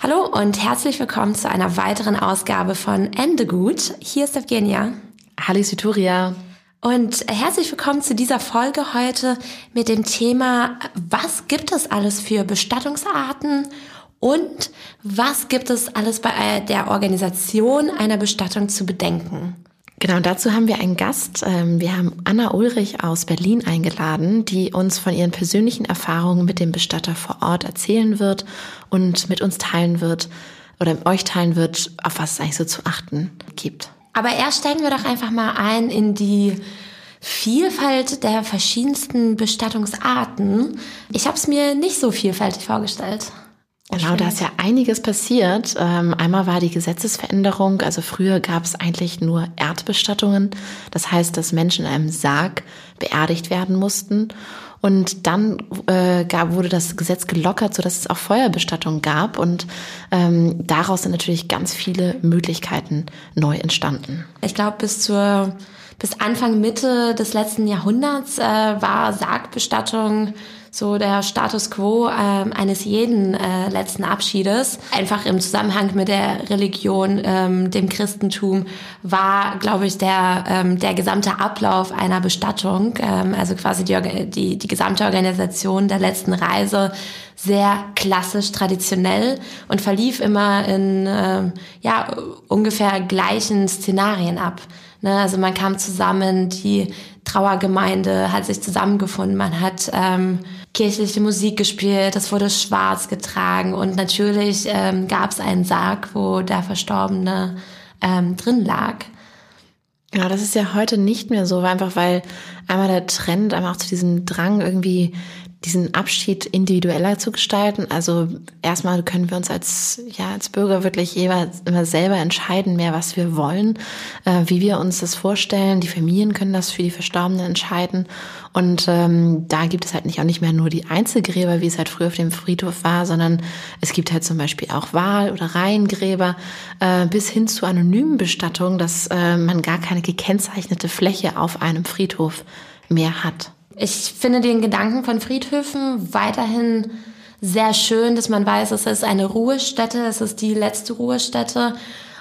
Hallo und herzlich willkommen zu einer weiteren Ausgabe von Ende gut. Hier ist Evgenia. Hallo Situria. Und herzlich willkommen zu dieser Folge heute mit dem Thema, was gibt es alles für Bestattungsarten und was gibt es alles bei der Organisation einer Bestattung zu bedenken? Genau, dazu haben wir einen Gast. Ähm, wir haben Anna Ulrich aus Berlin eingeladen, die uns von ihren persönlichen Erfahrungen mit dem Bestatter vor Ort erzählen wird und mit uns teilen wird oder euch teilen wird, auf was es eigentlich so zu achten gibt. Aber erst steigen wir doch einfach mal ein in die Vielfalt der verschiedensten Bestattungsarten. Ich habe es mir nicht so vielfältig vorgestellt. Genau, da ist ja einiges passiert. Ähm, einmal war die Gesetzesveränderung, also früher gab es eigentlich nur Erdbestattungen. Das heißt, dass Menschen in einem Sarg beerdigt werden mussten. Und dann äh, gab, wurde das Gesetz gelockert, sodass es auch Feuerbestattungen gab. Und ähm, daraus sind natürlich ganz viele Möglichkeiten neu entstanden. Ich glaube, bis zur bis Anfang Mitte des letzten Jahrhunderts äh, war Sargbestattung so der Status quo äh, eines jeden äh, letzten Abschiedes. Einfach im Zusammenhang mit der Religion, ähm, dem Christentum, war, glaube ich, der, ähm, der gesamte Ablauf einer Bestattung, ähm, also quasi die, die, die gesamte Organisation der letzten Reise sehr klassisch, traditionell und verlief immer in ähm, ja, ungefähr gleichen Szenarien ab. Ne? Also man kam zusammen, die Trauergemeinde hat sich zusammengefunden, man hat ähm, kirchliche Musik gespielt, es wurde schwarz getragen. Und natürlich ähm, gab es einen Sarg, wo der Verstorbene ähm, drin lag. Ja, das ist ja heute nicht mehr so, einfach weil einmal der Trend, einmal auch zu diesem Drang irgendwie diesen Abschied individueller zu gestalten. Also erstmal können wir uns als, ja, als Bürger wirklich immer selber entscheiden, mehr was wir wollen, äh, wie wir uns das vorstellen. Die Familien können das für die Verstorbenen entscheiden. Und ähm, da gibt es halt nicht auch nicht mehr nur die Einzelgräber, wie es halt früher auf dem Friedhof war, sondern es gibt halt zum Beispiel auch Wahl- oder Reihengräber äh, bis hin zu anonymen Bestattungen, dass äh, man gar keine gekennzeichnete Fläche auf einem Friedhof mehr hat. Ich finde den Gedanken von Friedhöfen weiterhin sehr schön, dass man weiß, es ist eine Ruhestätte, es ist die letzte Ruhestätte.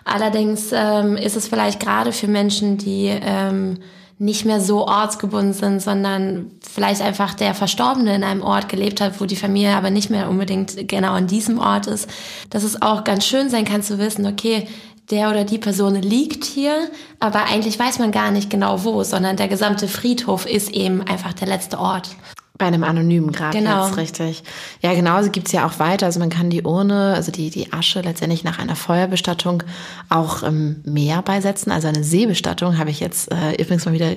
Allerdings ähm, ist es vielleicht gerade für Menschen, die ähm, nicht mehr so ortsgebunden sind, sondern vielleicht einfach der Verstorbene in einem Ort gelebt hat, wo die Familie aber nicht mehr unbedingt genau an diesem Ort ist, dass es auch ganz schön sein kann zu wissen, okay, der oder die Person liegt hier, aber eigentlich weiß man gar nicht genau wo, sondern der gesamte Friedhof ist eben einfach der letzte Ort. Bei einem anonymen Grab genau. jetzt, richtig. Ja, genauso gibt's ja auch weiter. Also man kann die Urne, also die, die Asche letztendlich nach einer Feuerbestattung auch im Meer beisetzen. Also eine Seebestattung habe ich jetzt äh, übrigens mal wieder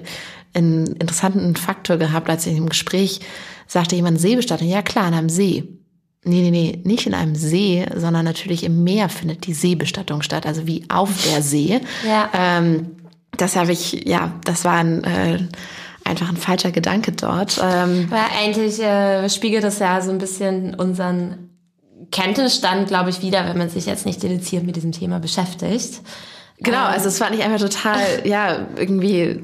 einen interessanten Faktor gehabt, als ich im Gespräch sagte jemand Seebestattung. Ja klar, an einem See. Nee, nee, nee, nicht in einem See, sondern natürlich im Meer findet die Seebestattung statt, also wie auf der See. ja. Ähm, das habe ich, ja, das war ein, äh, einfach ein falscher Gedanke dort. Ähm, Aber eigentlich äh, spiegelt das ja so ein bisschen unseren Kenntnisstand, glaube ich, wieder, wenn man sich jetzt nicht dediziert mit diesem Thema beschäftigt. Genau, ähm. also es fand ich einfach total, ja, irgendwie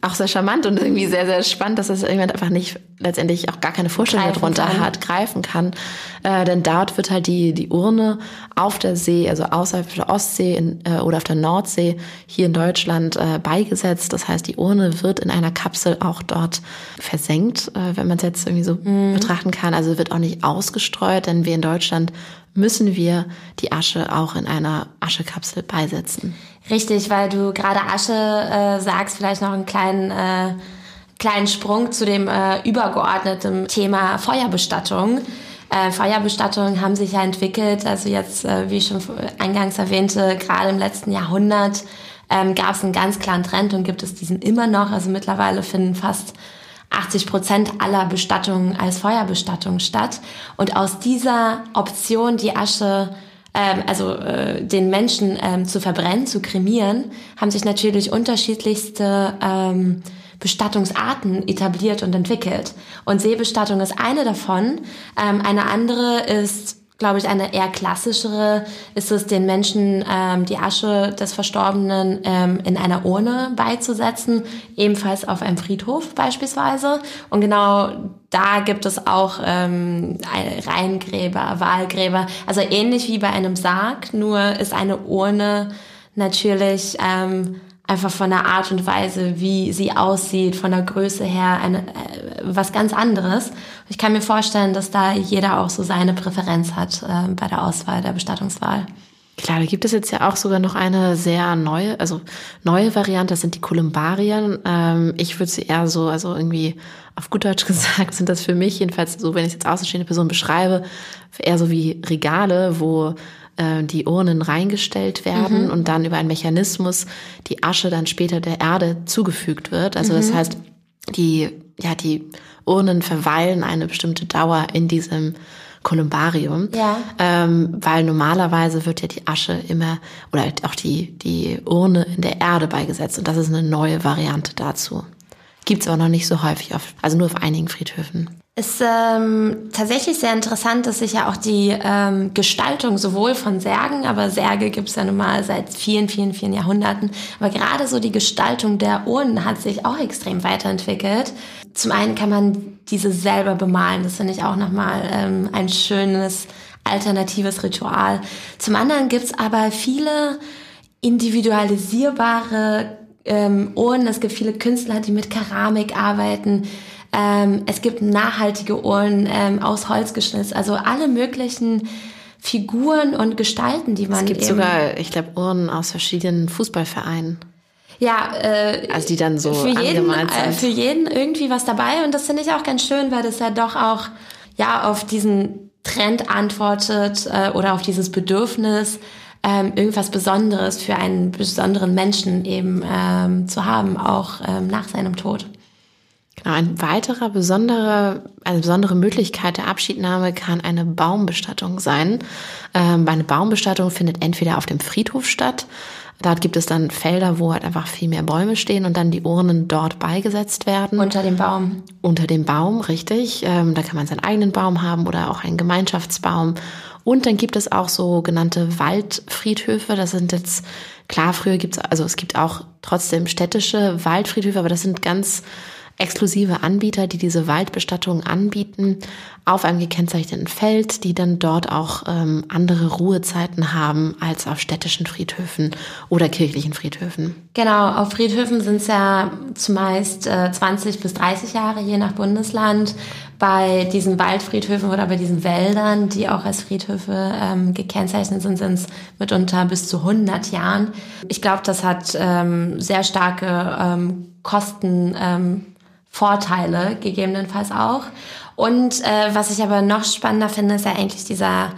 auch sehr charmant und irgendwie sehr, sehr spannend, dass das irgendwann einfach nicht letztendlich auch gar keine Vorstellung darunter kann. hat, greifen kann. Äh, denn dort wird halt die, die Urne auf der See, also außerhalb der Ostsee in, äh, oder auf der Nordsee hier in Deutschland äh, beigesetzt. Das heißt, die Urne wird in einer Kapsel auch dort versenkt, äh, wenn man es jetzt irgendwie so mhm. betrachten kann. Also wird auch nicht ausgestreut, denn wir in Deutschland müssen wir die Asche auch in einer Aschekapsel beisetzen. Richtig, weil du gerade Asche äh, sagst, vielleicht noch einen kleinen, äh, kleinen Sprung zu dem äh, übergeordneten Thema Feuerbestattung. Äh, Feuerbestattungen haben sich ja entwickelt, also jetzt, äh, wie ich schon eingangs erwähnte, gerade im letzten Jahrhundert ähm, gab es einen ganz klaren Trend und gibt es diesen immer noch. Also mittlerweile finden fast 80 Prozent aller Bestattungen als Feuerbestattung statt. Und aus dieser Option, die Asche, ähm, also äh, den Menschen ähm, zu verbrennen, zu kremieren, haben sich natürlich unterschiedlichste ähm, Bestattungsarten etabliert und entwickelt. Und Seebestattung ist eine davon. Ähm, eine andere ist glaube ich, eine eher klassischere ist es, den Menschen ähm, die Asche des Verstorbenen ähm, in einer Urne beizusetzen, ebenfalls auf einem Friedhof beispielsweise. Und genau da gibt es auch ähm, Reihengräber, Wahlgräber, also ähnlich wie bei einem Sarg, nur ist eine Urne natürlich ähm, einfach von der Art und Weise, wie sie aussieht, von der Größe her, eine, äh, was ganz anderes. Ich kann mir vorstellen, dass da jeder auch so seine Präferenz hat äh, bei der Auswahl der Bestattungswahl. Klar, da gibt es jetzt ja auch sogar noch eine sehr neue, also neue Variante, das sind die Kolumbarien. Ähm, ich würde sie eher so, also irgendwie auf gut Deutsch gesagt, sind das für mich, jedenfalls so, wenn ich jetzt außenstehende Person beschreibe, eher so wie Regale, wo äh, die Urnen reingestellt werden mhm. und dann über einen Mechanismus die Asche dann später der Erde zugefügt wird. Also mhm. das heißt, die, ja, die Urnen verweilen eine bestimmte Dauer in diesem Kolumbarium, ja. ähm, weil normalerweise wird ja die Asche immer oder auch die, die Urne in der Erde beigesetzt und das ist eine neue Variante dazu. Gibt's aber noch nicht so häufig, auf, also nur auf einigen Friedhöfen. Ist ähm, tatsächlich sehr interessant, dass sich ja auch die ähm, Gestaltung sowohl von Särgen, aber Särge gibt's ja nun mal seit vielen, vielen, vielen Jahrhunderten, aber gerade so die Gestaltung der Urnen hat sich auch extrem weiterentwickelt. Zum einen kann man diese selber bemalen, das finde ich auch nochmal ähm, ein schönes alternatives Ritual. Zum anderen gibt's aber viele individualisierbare ähm, Urnen. Es gibt viele Künstler, die mit Keramik arbeiten ähm, es gibt nachhaltige Uhren ähm, aus Holz geschnitzt, also alle möglichen Figuren und Gestalten, die man. Es gibt sogar, ich glaube, Uhren aus verschiedenen Fußballvereinen. Ja, äh, also die dann so für jeden, äh, für jeden irgendwie was dabei und das finde ich auch ganz schön, weil das ja doch auch ja auf diesen Trend antwortet äh, oder auf dieses Bedürfnis ähm, irgendwas Besonderes für einen besonderen Menschen eben ähm, zu haben, auch ähm, nach seinem Tod. Ein weiterer besonderer, eine besondere Möglichkeit der Abschiednahme kann eine Baumbestattung sein. Ähm, eine Baumbestattung findet entweder auf dem Friedhof statt. Dort gibt es dann Felder, wo halt einfach viel mehr Bäume stehen und dann die Urnen dort beigesetzt werden. Unter dem Baum. Unter dem Baum, richtig. Ähm, da kann man seinen eigenen Baum haben oder auch einen Gemeinschaftsbaum. Und dann gibt es auch so genannte Waldfriedhöfe. Das sind jetzt, klar, früher gibt es, also es gibt auch trotzdem städtische Waldfriedhöfe, aber das sind ganz exklusive Anbieter, die diese Waldbestattung anbieten, auf einem gekennzeichneten Feld, die dann dort auch ähm, andere Ruhezeiten haben als auf städtischen Friedhöfen oder kirchlichen Friedhöfen. Genau, auf Friedhöfen sind es ja zumeist äh, 20 bis 30 Jahre, je nach Bundesland. Bei diesen Waldfriedhöfen oder bei diesen Wäldern, die auch als Friedhöfe ähm, gekennzeichnet sind, sind es mitunter bis zu 100 Jahren. Ich glaube, das hat ähm, sehr starke ähm, Kosten. Vorteile gegebenenfalls auch. Und äh, was ich aber noch spannender finde, ist ja eigentlich dieser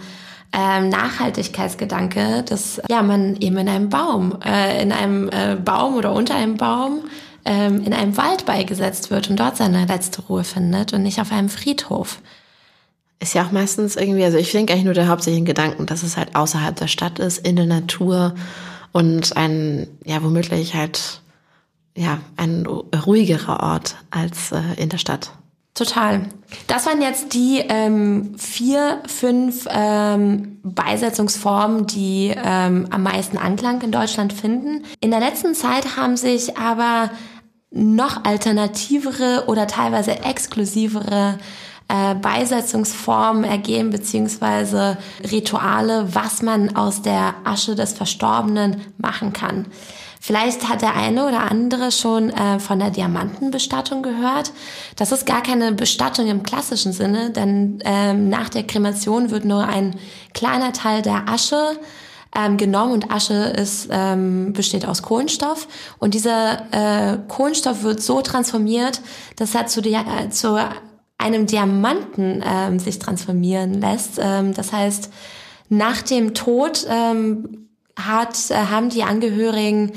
ähm, Nachhaltigkeitsgedanke, dass ja man eben in einem Baum, äh, in einem äh, Baum oder unter einem Baum ähm, in einem Wald beigesetzt wird und dort seine letzte Ruhe findet und nicht auf einem Friedhof. Ist ja auch meistens irgendwie, also ich denke eigentlich nur der hauptsächliche Gedanken, dass es halt außerhalb der Stadt ist, in der Natur und ein, ja, womöglich halt ja, ein ruhigerer Ort als äh, in der Stadt. Total. Das waren jetzt die ähm, vier, fünf ähm, Beisetzungsformen, die ähm, am meisten Anklang in Deutschland finden. In der letzten Zeit haben sich aber noch alternativere oder teilweise exklusivere äh, Beisetzungsformen ergeben, beziehungsweise Rituale, was man aus der Asche des Verstorbenen machen kann. Vielleicht hat der eine oder andere schon äh, von der Diamantenbestattung gehört. Das ist gar keine Bestattung im klassischen Sinne, denn ähm, nach der Kremation wird nur ein kleiner Teil der Asche ähm, genommen und Asche ist, ähm, besteht aus Kohlenstoff und dieser äh, Kohlenstoff wird so transformiert, dass er zu, äh, zu einem Diamanten ähm, sich transformieren lässt. Ähm, das heißt, nach dem Tod ähm, hat, äh, haben die Angehörigen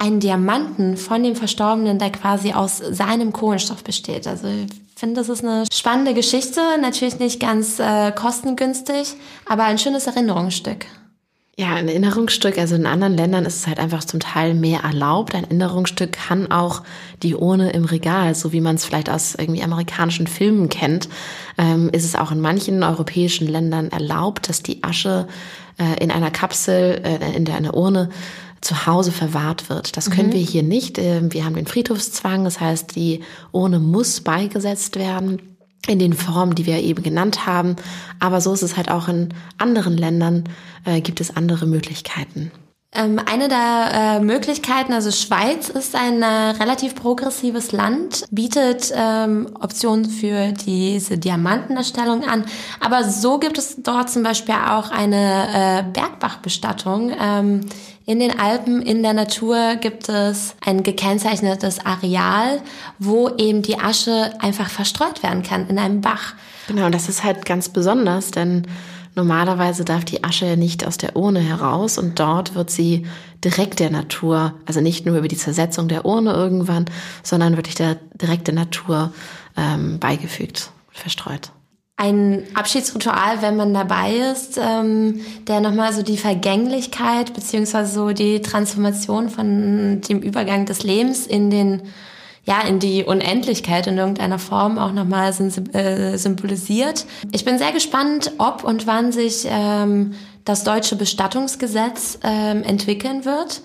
einen Diamanten von dem Verstorbenen, der quasi aus seinem Kohlenstoff besteht. Also ich finde, das ist eine spannende Geschichte, natürlich nicht ganz äh, kostengünstig, aber ein schönes Erinnerungsstück. Ja, ein Erinnerungsstück, also in anderen Ländern ist es halt einfach zum Teil mehr erlaubt. Ein Erinnerungsstück kann auch die Urne im Regal, so wie man es vielleicht aus irgendwie amerikanischen Filmen kennt, ähm, ist es auch in manchen europäischen Ländern erlaubt, dass die Asche äh, in einer Kapsel, äh, in der eine Urne zu Hause verwahrt wird. Das können mhm. wir hier nicht. Ähm, wir haben den Friedhofszwang, das heißt, die Urne muss beigesetzt werden in den Formen, die wir eben genannt haben. Aber so ist es halt auch in anderen Ländern, äh, gibt es andere Möglichkeiten. Ähm, eine der äh, Möglichkeiten, also Schweiz ist ein äh, relativ progressives Land, bietet ähm, Optionen für diese Diamantenerstellung an. Aber so gibt es dort zum Beispiel auch eine äh, Bergbachbestattung. Ähm, in den Alpen, in der Natur gibt es ein gekennzeichnetes Areal, wo eben die Asche einfach verstreut werden kann in einem Bach. Genau, und das ist halt ganz besonders, denn normalerweise darf die Asche ja nicht aus der Urne heraus und dort wird sie direkt der Natur, also nicht nur über die Zersetzung der Urne irgendwann, sondern wirklich der direkte Natur ähm, beigefügt, verstreut ein Abschiedsritual, wenn man dabei ist, ähm, der nochmal so die Vergänglichkeit beziehungsweise so die Transformation von dem Übergang des Lebens in den ja, in die Unendlichkeit in irgendeiner Form auch nochmal äh, symbolisiert. Ich bin sehr gespannt, ob und wann sich ähm, das deutsche Bestattungsgesetz ähm, entwickeln wird.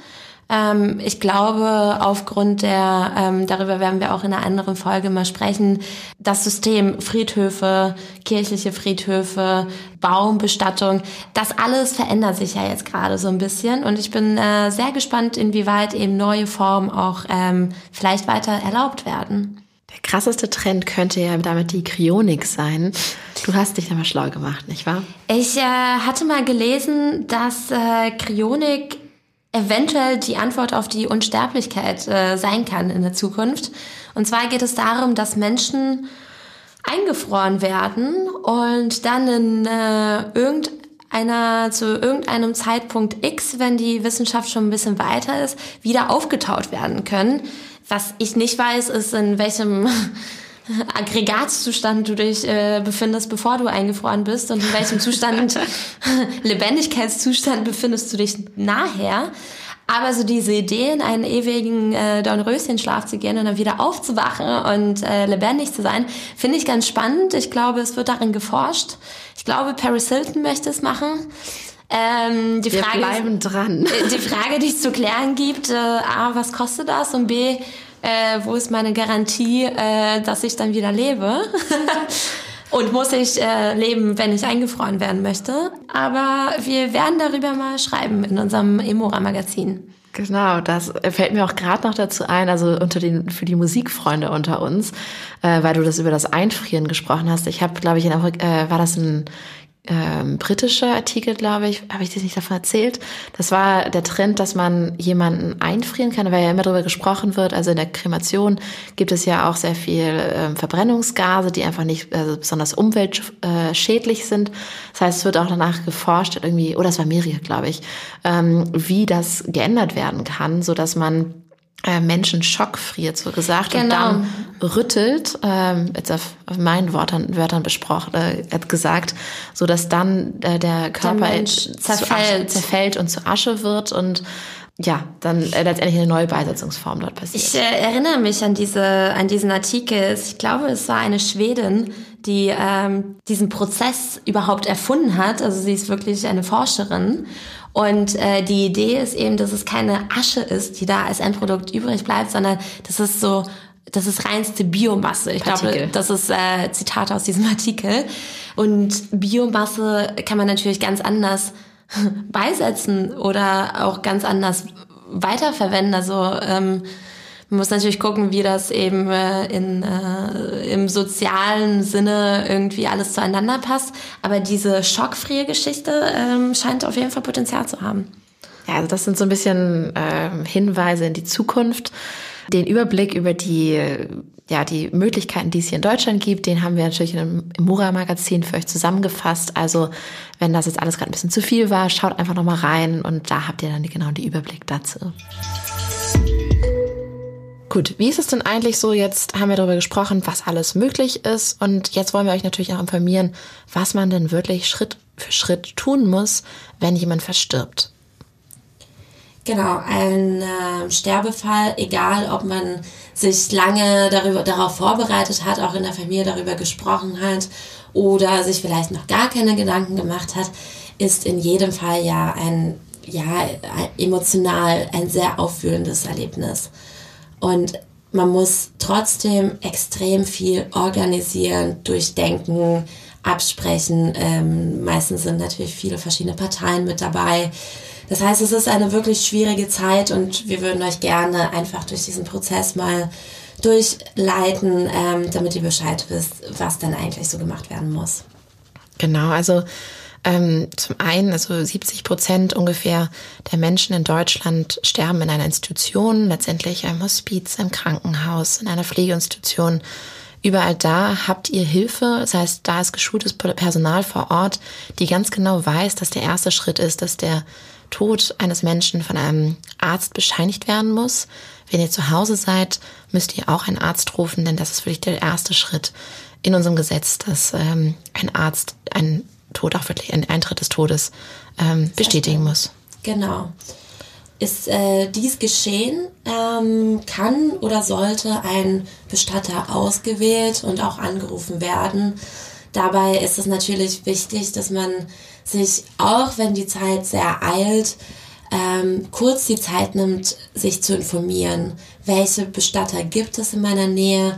Ähm, ich glaube, aufgrund der, ähm, darüber werden wir auch in einer anderen Folge mal sprechen, das System Friedhöfe, kirchliche Friedhöfe, Baumbestattung, das alles verändert sich ja jetzt gerade so ein bisschen und ich bin äh, sehr gespannt, inwieweit eben neue Formen auch ähm, vielleicht weiter erlaubt werden. Der krasseste Trend könnte ja damit die Kryonik sein. Du hast dich da mal schlau gemacht, nicht wahr? Ich äh, hatte mal gelesen, dass äh, Kryonik eventuell die Antwort auf die Unsterblichkeit äh, sein kann in der Zukunft. Und zwar geht es darum, dass Menschen eingefroren werden und dann in äh, irgendeiner zu irgendeinem Zeitpunkt X, wenn die Wissenschaft schon ein bisschen weiter ist, wieder aufgetaut werden können. Was ich nicht weiß, ist in welchem Aggregatzustand du dich äh, befindest, bevor du eingefroren bist und in welchem Zustand, Lebendigkeitszustand befindest du dich nachher. Aber so diese Idee, in einen ewigen äh, Dornröschenschlaf zu gehen und dann wieder aufzuwachen und äh, lebendig zu sein, finde ich ganz spannend. Ich glaube, es wird darin geforscht. Ich glaube, Paris Hilton möchte es machen. Ähm, die Wir Frage bleiben dran. Die Frage, die es zu klären gibt, äh, A, was kostet das? Und B, äh, wo ist meine Garantie, äh, dass ich dann wieder lebe? Und muss ich äh, leben, wenn ich eingefroren werden möchte. Aber wir werden darüber mal schreiben in unserem Emora-Magazin. Genau, das fällt mir auch gerade noch dazu ein, also unter den für die Musikfreunde unter uns, äh, weil du das über das Einfrieren gesprochen hast. Ich habe, glaube ich, in Afrika, äh, war das ein ähm, britischer Artikel, glaube ich, habe ich dir nicht davon erzählt. Das war der Trend, dass man jemanden einfrieren kann, weil ja immer darüber gesprochen wird. Also in der Kremation gibt es ja auch sehr viel ähm, Verbrennungsgase, die einfach nicht also besonders umweltschädlich sind. Das heißt, es wird auch danach geforscht, irgendwie, oder es war Meria, glaube ich, ähm, wie das geändert werden kann, so dass man Menschen schockfriert, so gesagt, genau. und dann rüttelt, ähm, jetzt auf, auf meinen Worten, Wörtern besprochen, äh, hat gesagt, so dass dann äh, der Körper der zerfällt. Asche, zerfällt und zu Asche wird und ja, dann äh, letztendlich eine neue Beisetzungsform dort passiert. Ich äh, erinnere mich an diese an diesen Artikel. Ich glaube, es war eine Schwedin, die ähm, diesen Prozess überhaupt erfunden hat. Also sie ist wirklich eine Forscherin. Und äh, die Idee ist eben, dass es keine Asche ist, die da als Endprodukt übrig bleibt, sondern das ist so das ist reinste Biomasse. Ich Partikel. glaube, das ist äh, Zitat aus diesem Artikel. Und Biomasse kann man natürlich ganz anders beisetzen oder auch ganz anders weiterverwenden. Also ähm, man muss natürlich gucken, wie das eben äh, in, äh, im sozialen Sinne irgendwie alles zueinander passt. Aber diese schockfreie Geschichte ähm, scheint auf jeden Fall Potenzial zu haben. Ja, also das sind so ein bisschen äh, Hinweise in die Zukunft. Den Überblick über die, ja, die Möglichkeiten, die es hier in Deutschland gibt, den haben wir natürlich im Mura-Magazin für euch zusammengefasst. Also wenn das jetzt alles gerade ein bisschen zu viel war, schaut einfach nochmal rein und da habt ihr dann genau den Überblick dazu. Gut, wie ist es denn eigentlich so? Jetzt haben wir darüber gesprochen, was alles möglich ist. Und jetzt wollen wir euch natürlich auch informieren, was man denn wirklich Schritt für Schritt tun muss, wenn jemand verstirbt. Genau, ein äh, Sterbefall, egal ob man sich lange darüber, darauf vorbereitet hat, auch in der Familie darüber gesprochen hat oder sich vielleicht noch gar keine Gedanken gemacht hat, ist in jedem Fall ja ein, ja, emotional ein sehr auffühlendes Erlebnis. Und man muss trotzdem extrem viel organisieren, durchdenken, absprechen. Ähm, meistens sind natürlich viele verschiedene Parteien mit dabei. Das heißt, es ist eine wirklich schwierige Zeit und wir würden euch gerne einfach durch diesen Prozess mal durchleiten, ähm, damit ihr Bescheid wisst, was dann eigentlich so gemacht werden muss. Genau, also ähm, zum einen, also 70 Prozent ungefähr der Menschen in Deutschland sterben in einer Institution, letztendlich im Hospiz, im Krankenhaus, in einer Pflegeinstitution. Überall da habt ihr Hilfe, das heißt, da ist geschultes Personal vor Ort, die ganz genau weiß, dass der erste Schritt ist, dass der Tod eines Menschen von einem Arzt bescheinigt werden muss. Wenn ihr zu Hause seid, müsst ihr auch einen Arzt rufen, denn das ist wirklich der erste Schritt in unserem Gesetz, dass ähm, ein Arzt einen Tod auch wirklich ein Eintritt des Todes ähm, bestätigen muss. Genau. Ist äh, dies geschehen, ähm, kann oder sollte ein Bestatter ausgewählt und auch angerufen werden. Dabei ist es natürlich wichtig, dass man sich, auch wenn die Zeit sehr eilt, ähm, kurz die Zeit nimmt, sich zu informieren. Welche Bestatter gibt es in meiner Nähe?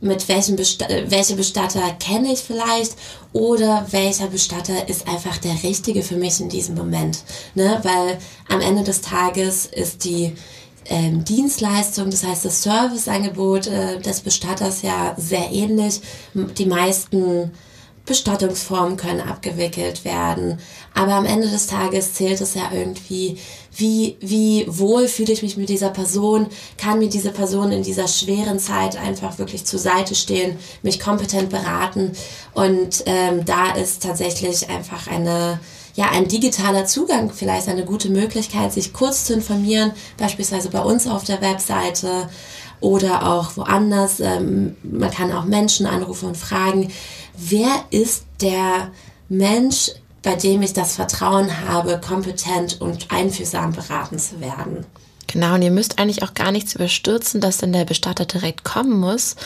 Mit welchem Bestatter, welche Bestatter kenne ich vielleicht oder welcher Bestatter ist einfach der richtige für mich in diesem Moment. Ne? Weil am Ende des Tages ist die ähm, Dienstleistung, das heißt das Serviceangebot äh, des Bestatters ja sehr ähnlich. Die meisten Bestattungsformen können abgewickelt werden. Aber am Ende des Tages zählt es ja irgendwie, wie, wie wohl fühle ich mich mit dieser Person, kann mir diese Person in dieser schweren Zeit einfach wirklich zur Seite stehen, mich kompetent beraten. Und ähm, da ist tatsächlich einfach eine, ja, ein digitaler Zugang vielleicht eine gute Möglichkeit, sich kurz zu informieren, beispielsweise bei uns auf der Webseite oder auch woanders. Ähm, man kann auch Menschen anrufen und fragen, wer ist der Mensch, bei dem ich das Vertrauen habe, kompetent und einfühlsam beraten zu werden. Genau, und ihr müsst eigentlich auch gar nichts überstürzen, dass dann der Bestatter direkt kommen muss,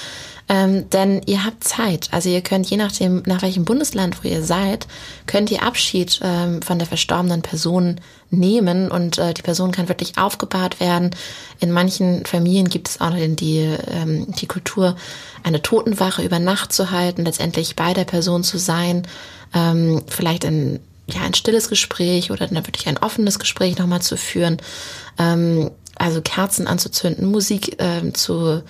ähm, denn ihr habt Zeit. Also ihr könnt je nachdem, nach welchem Bundesland, wo ihr seid, könnt ihr Abschied ähm, von der verstorbenen Person nehmen und äh, die Person kann wirklich aufgebahrt werden. In manchen Familien gibt es auch noch die, ähm, die Kultur, eine Totenwache über Nacht zu halten, letztendlich bei der Person zu sein, ähm, vielleicht ein, ja, ein stilles Gespräch oder dann wirklich ein offenes Gespräch nochmal zu führen. Ähm, also Kerzen anzuzünden, Musik ähm, zu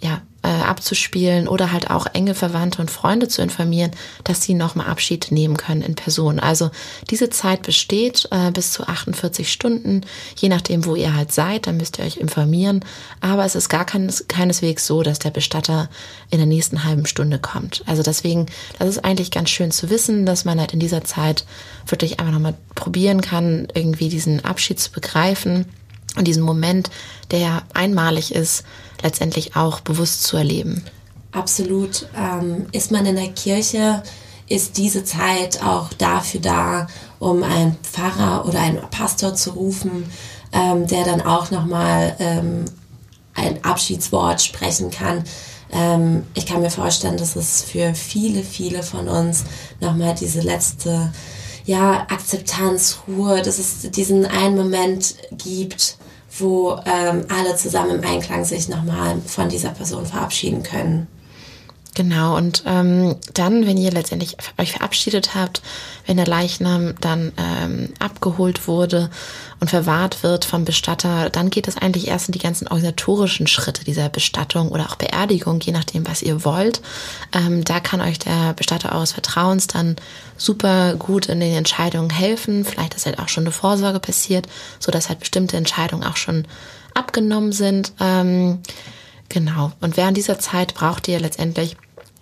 ja, äh, abzuspielen oder halt auch enge Verwandte und Freunde zu informieren, dass sie nochmal Abschied nehmen können in Person. Also diese Zeit besteht äh, bis zu 48 Stunden, je nachdem, wo ihr halt seid, dann müsst ihr euch informieren. Aber es ist gar keines, keineswegs so, dass der Bestatter in der nächsten halben Stunde kommt. Also deswegen, das ist eigentlich ganz schön zu wissen, dass man halt in dieser Zeit wirklich einfach nochmal probieren kann, irgendwie diesen Abschied zu begreifen und diesen Moment, der einmalig ist, letztendlich auch bewusst zu erleben. Absolut. Ähm, ist man in der Kirche, ist diese Zeit auch dafür da, um einen Pfarrer oder einen Pastor zu rufen, ähm, der dann auch nochmal ähm, ein Abschiedswort sprechen kann. Ähm, ich kann mir vorstellen, dass es für viele, viele von uns nochmal diese letzte ja, Akzeptanz, Ruhe, dass es diesen einen Moment gibt, wo ähm, alle zusammen im Einklang sich nochmal von dieser Person verabschieden können. Genau, und ähm, dann, wenn ihr letztendlich euch verabschiedet habt, wenn der Leichnam dann ähm, abgeholt wurde und verwahrt wird vom Bestatter, dann geht es eigentlich erst in die ganzen organisatorischen Schritte dieser Bestattung oder auch Beerdigung, je nachdem, was ihr wollt. Ähm, da kann euch der Bestatter eures Vertrauens dann super gut in den Entscheidungen helfen. Vielleicht ist halt auch schon eine Vorsorge passiert, so dass halt bestimmte Entscheidungen auch schon abgenommen sind. Ähm, genau. Und während dieser Zeit braucht ihr letztendlich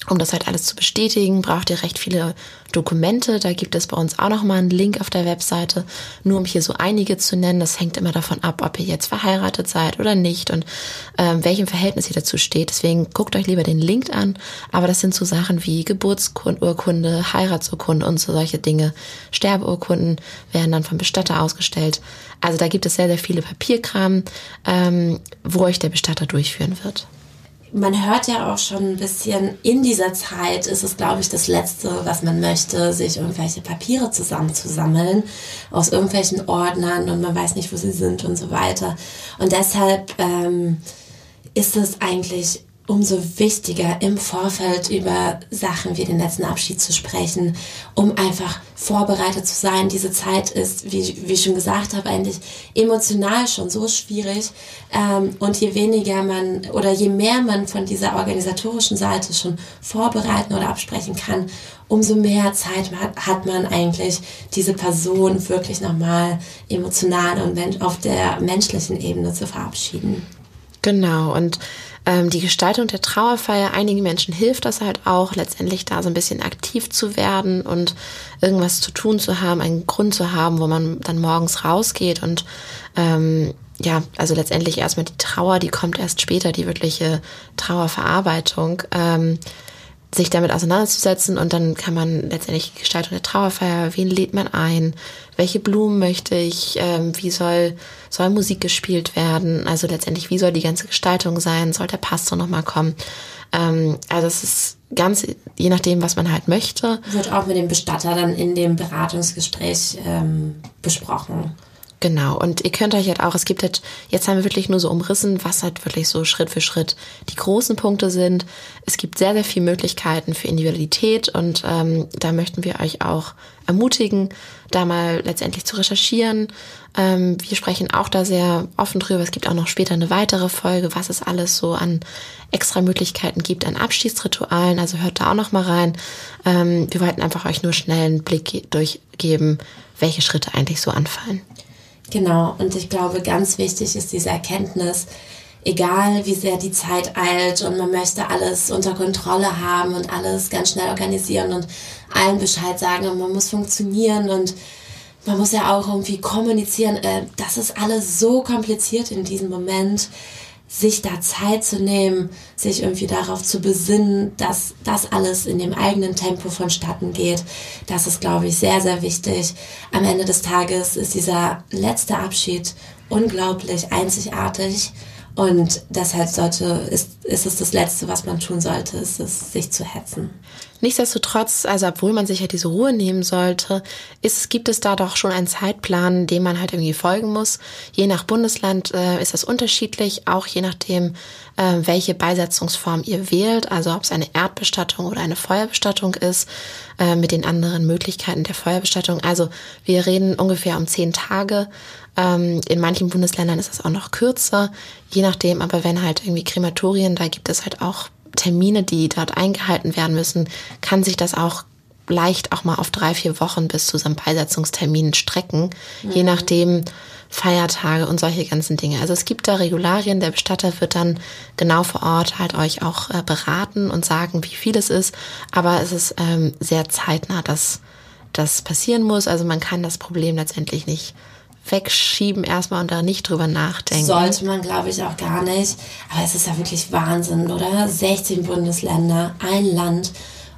um das halt alles zu bestätigen, braucht ihr recht viele Dokumente. Da gibt es bei uns auch nochmal einen Link auf der Webseite. Nur um hier so einige zu nennen, das hängt immer davon ab, ob ihr jetzt verheiratet seid oder nicht und ähm, welchem Verhältnis ihr dazu steht. Deswegen guckt euch lieber den Link an. Aber das sind so Sachen wie Geburtsurkunde, Heiratsurkunde und so solche Dinge. Sterbeurkunden werden dann vom Bestatter ausgestellt. Also da gibt es sehr, sehr viele Papierkram, ähm, wo euch der Bestatter durchführen wird man hört ja auch schon ein bisschen, in dieser Zeit ist es, glaube ich, das Letzte, was man möchte, sich irgendwelche Papiere zusammenzusammeln aus irgendwelchen Ordnern und man weiß nicht, wo sie sind und so weiter. Und deshalb ähm, ist es eigentlich umso wichtiger, im Vorfeld über Sachen wie den letzten Abschied zu sprechen, um einfach vorbereitet zu sein. Diese Zeit ist, wie, wie ich schon gesagt habe, eigentlich emotional schon so schwierig. Ähm, und je weniger man oder je mehr man von dieser organisatorischen Seite schon vorbereiten oder absprechen kann, umso mehr Zeit hat man eigentlich, diese Person wirklich nochmal emotional und auf der menschlichen Ebene zu verabschieden. Genau, und ähm, die Gestaltung der Trauerfeier, einigen Menschen hilft das halt auch, letztendlich da so ein bisschen aktiv zu werden und irgendwas zu tun zu haben, einen Grund zu haben, wo man dann morgens rausgeht und ähm, ja, also letztendlich erstmal die Trauer, die kommt erst später, die wirkliche Trauerverarbeitung. Ähm, sich damit auseinanderzusetzen und dann kann man letztendlich die Gestaltung der Trauerfeier, wen lädt man ein, welche Blumen möchte ich, ähm, wie soll, soll Musik gespielt werden, also letztendlich, wie soll die ganze Gestaltung sein, soll der Pastor nochmal kommen. Ähm, also es ist ganz, je nachdem, was man halt möchte. Wird auch mit dem Bestatter dann in dem Beratungsgespräch ähm, besprochen. Genau, und ihr könnt euch halt auch, es gibt halt, jetzt haben wir wirklich nur so umrissen, was halt wirklich so Schritt für Schritt die großen Punkte sind. Es gibt sehr, sehr viele Möglichkeiten für Individualität und ähm, da möchten wir euch auch ermutigen, da mal letztendlich zu recherchieren. Ähm, wir sprechen auch da sehr offen drüber. Es gibt auch noch später eine weitere Folge, was es alles so an extra Möglichkeiten gibt an Abschiedsritualen. Also hört da auch noch mal rein. Ähm, wir wollten einfach euch nur schnell einen Blick durchgeben, welche Schritte eigentlich so anfallen. Genau, und ich glaube, ganz wichtig ist diese Erkenntnis, egal wie sehr die Zeit eilt und man möchte alles unter Kontrolle haben und alles ganz schnell organisieren und allen Bescheid sagen und man muss funktionieren und man muss ja auch irgendwie kommunizieren. Äh, das ist alles so kompliziert in diesem Moment sich da Zeit zu nehmen, sich irgendwie darauf zu besinnen, dass das alles in dem eigenen Tempo vonstatten geht. Das ist, glaube ich, sehr, sehr wichtig. Am Ende des Tages ist dieser letzte Abschied unglaublich einzigartig. Und deshalb sollte, ist, ist es das Letzte, was man tun sollte, ist es, sich zu hetzen. Nichtsdestotrotz, also obwohl man sich ja diese Ruhe nehmen sollte, ist, gibt es da doch schon einen Zeitplan, dem man halt irgendwie folgen muss. Je nach Bundesland äh, ist das unterschiedlich, auch je nachdem, äh, welche Beisetzungsform ihr wählt, also ob es eine Erdbestattung oder eine Feuerbestattung ist, äh, mit den anderen Möglichkeiten der Feuerbestattung. Also wir reden ungefähr um zehn Tage. Ähm, in manchen Bundesländern ist es auch noch kürzer, je nachdem, aber wenn halt irgendwie Krematorien, da gibt es halt auch Termine, die dort eingehalten werden müssen, kann sich das auch leicht auch mal auf drei, vier Wochen bis zu so einem Beisetzungstermin strecken, mhm. je nachdem Feiertage und solche ganzen Dinge. Also es gibt da Regularien, der Bestatter wird dann genau vor Ort halt euch auch äh, beraten und sagen, wie viel es ist, aber es ist ähm, sehr zeitnah, dass das passieren muss. Also man kann das Problem letztendlich nicht wegschieben erstmal und da nicht drüber nachdenken. Sollte man, glaube ich, auch gar nicht. Aber es ist ja wirklich Wahnsinn, oder? 16 Bundesländer, ein Land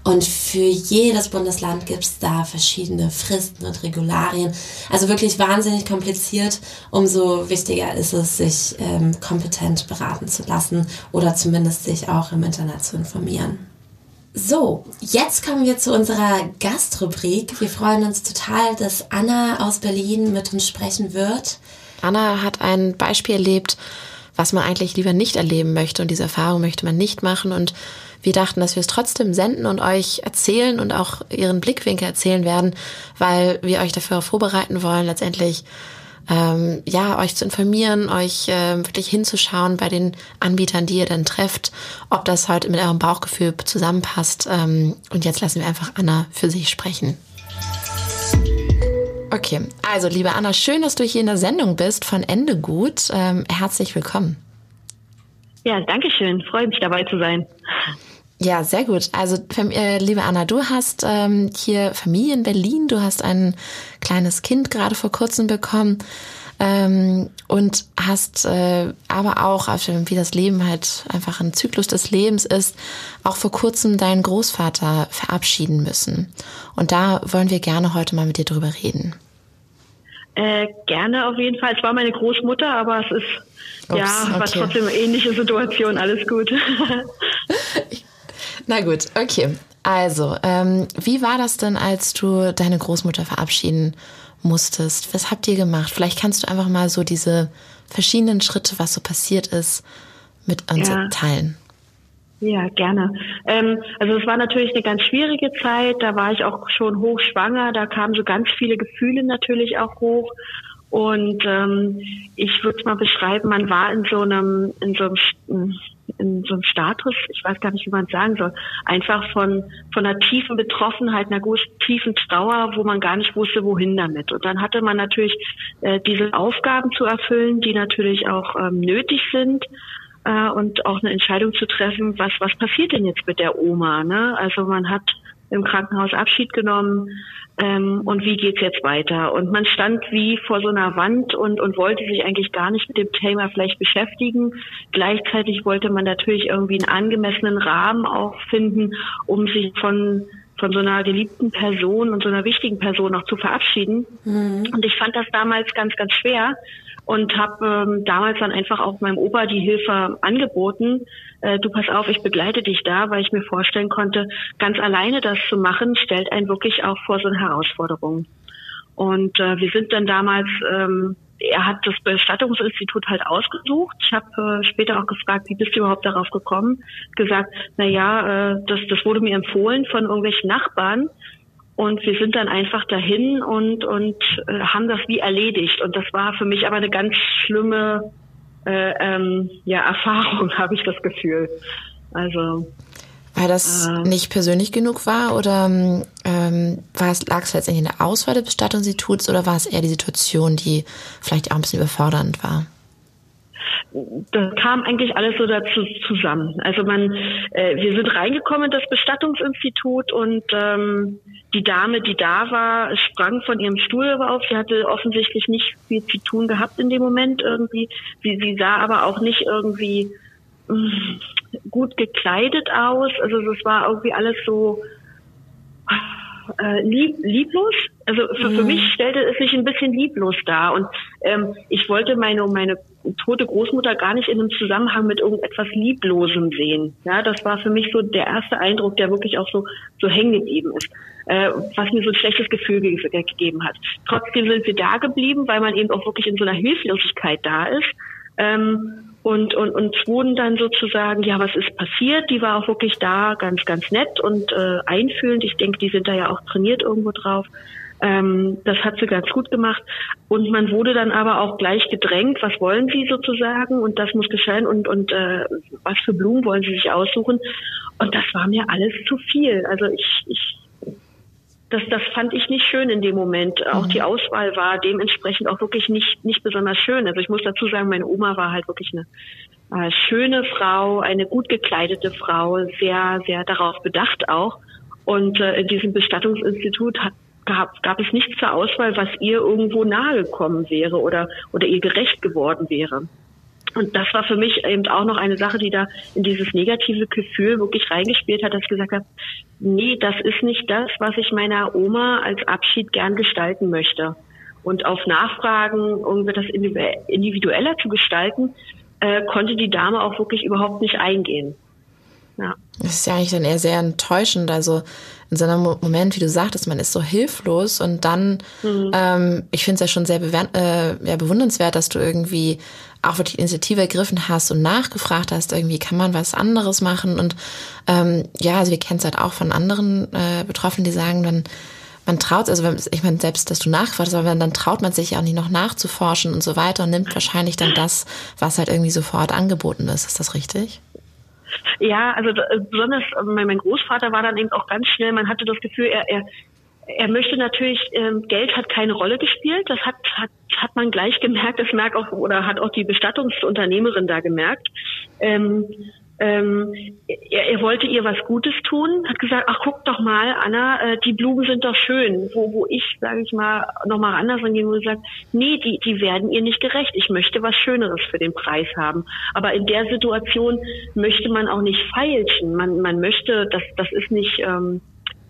Und für jedes Bundesland gibt es da verschiedene Fristen und Regularien. Also wirklich wahnsinnig kompliziert. Umso wichtiger ist es, sich ähm, kompetent beraten zu lassen oder zumindest sich auch im Internet zu informieren. So, jetzt kommen wir zu unserer Gastrubrik. Wir freuen uns total, dass Anna aus Berlin mit uns sprechen wird. Anna hat ein Beispiel erlebt, was man eigentlich lieber nicht erleben möchte und diese Erfahrung möchte man nicht machen und wir dachten, dass wir es trotzdem senden und euch erzählen und auch ihren Blickwinkel erzählen werden, weil wir euch dafür vorbereiten wollen, letztendlich ähm, ja, euch zu informieren, euch äh, wirklich hinzuschauen bei den Anbietern, die ihr dann trefft, ob das heute mit eurem Bauchgefühl zusammenpasst. Ähm, und jetzt lassen wir einfach Anna für sich sprechen. Okay, also liebe Anna, schön, dass du hier in der Sendung bist von Ende gut. Ähm, herzlich willkommen. Ja, danke schön. Freue mich dabei zu sein. Ja, sehr gut. Also, äh, liebe Anna, du hast ähm, hier Familie in Berlin. Du hast ein kleines Kind gerade vor kurzem bekommen ähm, und hast äh, aber auch, wie das Leben halt einfach ein Zyklus des Lebens ist, auch vor kurzem deinen Großvater verabschieden müssen. Und da wollen wir gerne heute mal mit dir drüber reden. Äh, gerne auf jeden Fall. Es war meine Großmutter, aber es ist Ups, ja, okay. war trotzdem eine ähnliche Situation. Alles gut. Na gut, okay. Also, ähm, wie war das denn, als du deine Großmutter verabschieden musstest? Was habt ihr gemacht? Vielleicht kannst du einfach mal so diese verschiedenen Schritte, was so passiert ist, mit uns ja. teilen. Ja, gerne. Ähm, also es war natürlich eine ganz schwierige Zeit. Da war ich auch schon hochschwanger. Da kamen so ganz viele Gefühle natürlich auch hoch. Und ähm, ich würde es mal beschreiben, man war in so einem, in so einem in so einem Status, ich weiß gar nicht, wie man es sagen soll, einfach von, von einer tiefen Betroffenheit, einer tiefen Trauer, wo man gar nicht wusste, wohin damit. Und dann hatte man natürlich äh, diese Aufgaben zu erfüllen, die natürlich auch ähm, nötig sind äh, und auch eine Entscheidung zu treffen, was, was passiert denn jetzt mit der Oma? Ne? Also man hat im Krankenhaus Abschied genommen ähm, und wie geht's jetzt weiter? Und man stand wie vor so einer Wand und, und wollte sich eigentlich gar nicht mit dem Thema vielleicht beschäftigen. Gleichzeitig wollte man natürlich irgendwie einen angemessenen Rahmen auch finden, um sich von von so einer geliebten Person und so einer wichtigen Person auch zu verabschieden. Mhm. Und ich fand das damals ganz, ganz schwer, und habe ähm, damals dann einfach auch meinem Opa die Hilfe angeboten. Äh, du pass auf, ich begleite dich da, weil ich mir vorstellen konnte, ganz alleine das zu machen, stellt einen wirklich auch vor so eine Herausforderung. Und äh, wir sind dann damals, ähm, er hat das Bestattungsinstitut halt ausgesucht. Ich habe äh, später auch gefragt, wie bist du überhaupt darauf gekommen? Gesagt, na ja, äh, das, das wurde mir empfohlen von irgendwelchen Nachbarn. Und wir sind dann einfach dahin und, und äh, haben das wie erledigt. Und das war für mich aber eine ganz schlimme äh, ähm, ja, Erfahrung, habe ich das Gefühl. Also. Weil das äh, nicht persönlich genug war oder ähm, war es, lag es letztendlich in der Auswahl des Bestattungsinstituts oder war es eher die Situation, die vielleicht auch ein bisschen überfordernd war? das kam eigentlich alles so dazu zusammen. Also man, äh, wir sind reingekommen in das Bestattungsinstitut und ähm, die Dame, die da war, sprang von ihrem Stuhl auf. Sie hatte offensichtlich nicht viel zu tun gehabt in dem Moment irgendwie. Sie, sie sah aber auch nicht irgendwie gut gekleidet aus. Also es war irgendwie alles so äh, lieb, lieblos. Also für, mhm. für mich stellte es sich ein bisschen lieblos dar. Und ähm, ich wollte meine, meine tote Großmutter gar nicht in einem Zusammenhang mit irgendetwas Lieblosem sehen. Ja, das war für mich so der erste Eindruck, der wirklich auch so, so hängen geblieben ist. Äh, was mir so ein schlechtes Gefühl ge gegeben hat. Trotzdem sind wir da geblieben, weil man eben auch wirklich in so einer Hilflosigkeit da ist. Ähm, und, und, und wurden dann sozusagen, ja, was ist passiert? Die war auch wirklich da, ganz, ganz nett und äh, einfühlend. Ich denke, die sind da ja auch trainiert irgendwo drauf. Ähm, das hat sie ganz gut gemacht. Und man wurde dann aber auch gleich gedrängt, was wollen Sie sozusagen? Und das muss geschehen und, und äh, was für Blumen wollen Sie sich aussuchen? Und das war mir alles zu viel. Also ich, ich das, das fand ich nicht schön in dem Moment. Auch mhm. die Auswahl war dementsprechend auch wirklich nicht, nicht besonders schön. Also ich muss dazu sagen, meine Oma war halt wirklich eine äh, schöne Frau, eine gut gekleidete Frau, sehr, sehr darauf bedacht auch. Und äh, in diesem Bestattungsinstitut hat, gab, gab es nichts zur Auswahl, was ihr irgendwo nahegekommen wäre oder, oder ihr gerecht geworden wäre. Und das war für mich eben auch noch eine Sache, die da in dieses negative Gefühl wirklich reingespielt hat, dass ich gesagt habe, nee, das ist nicht das, was ich meiner Oma als Abschied gern gestalten möchte. Und auf Nachfragen, irgendwie das individueller zu gestalten, äh, konnte die Dame auch wirklich überhaupt nicht eingehen. Ja. Das ist ja eigentlich dann eher sehr enttäuschend. Also in so einem Moment, wie du sagtest, man ist so hilflos und dann, mhm. ähm, ich finde es ja schon sehr äh, ja, bewundernswert, dass du irgendwie auch wirklich Initiative ergriffen hast und nachgefragt hast, irgendwie kann man was anderes machen. Und ähm, ja, also wir kennen es halt auch von anderen äh, Betroffenen, die sagen dann, man traut, also ich meine, selbst, dass du nachfragst, aber dann traut man sich ja auch nicht noch nachzuforschen und so weiter und nimmt wahrscheinlich dann das, was halt irgendwie sofort angeboten ist. Ist das richtig? Ja, also äh, besonders äh, mein Großvater war dann eben auch ganz schnell, man hatte das Gefühl, er, er, er möchte natürlich, ähm, Geld hat keine Rolle gespielt, das hat, hat, hat man gleich gemerkt, das merkt auch, oder hat auch die Bestattungsunternehmerin da gemerkt. Ähm, ähm, er, er wollte ihr was Gutes tun, hat gesagt, ach guck doch mal, Anna, äh, die Blumen sind doch schön. Wo, wo ich, sage ich mal, nochmal anders angehen und gesagt, nee, die, die werden ihr nicht gerecht. Ich möchte was Schöneres für den Preis haben. Aber in der Situation möchte man auch nicht feilschen. Man, man möchte, das, das ist nicht ähm,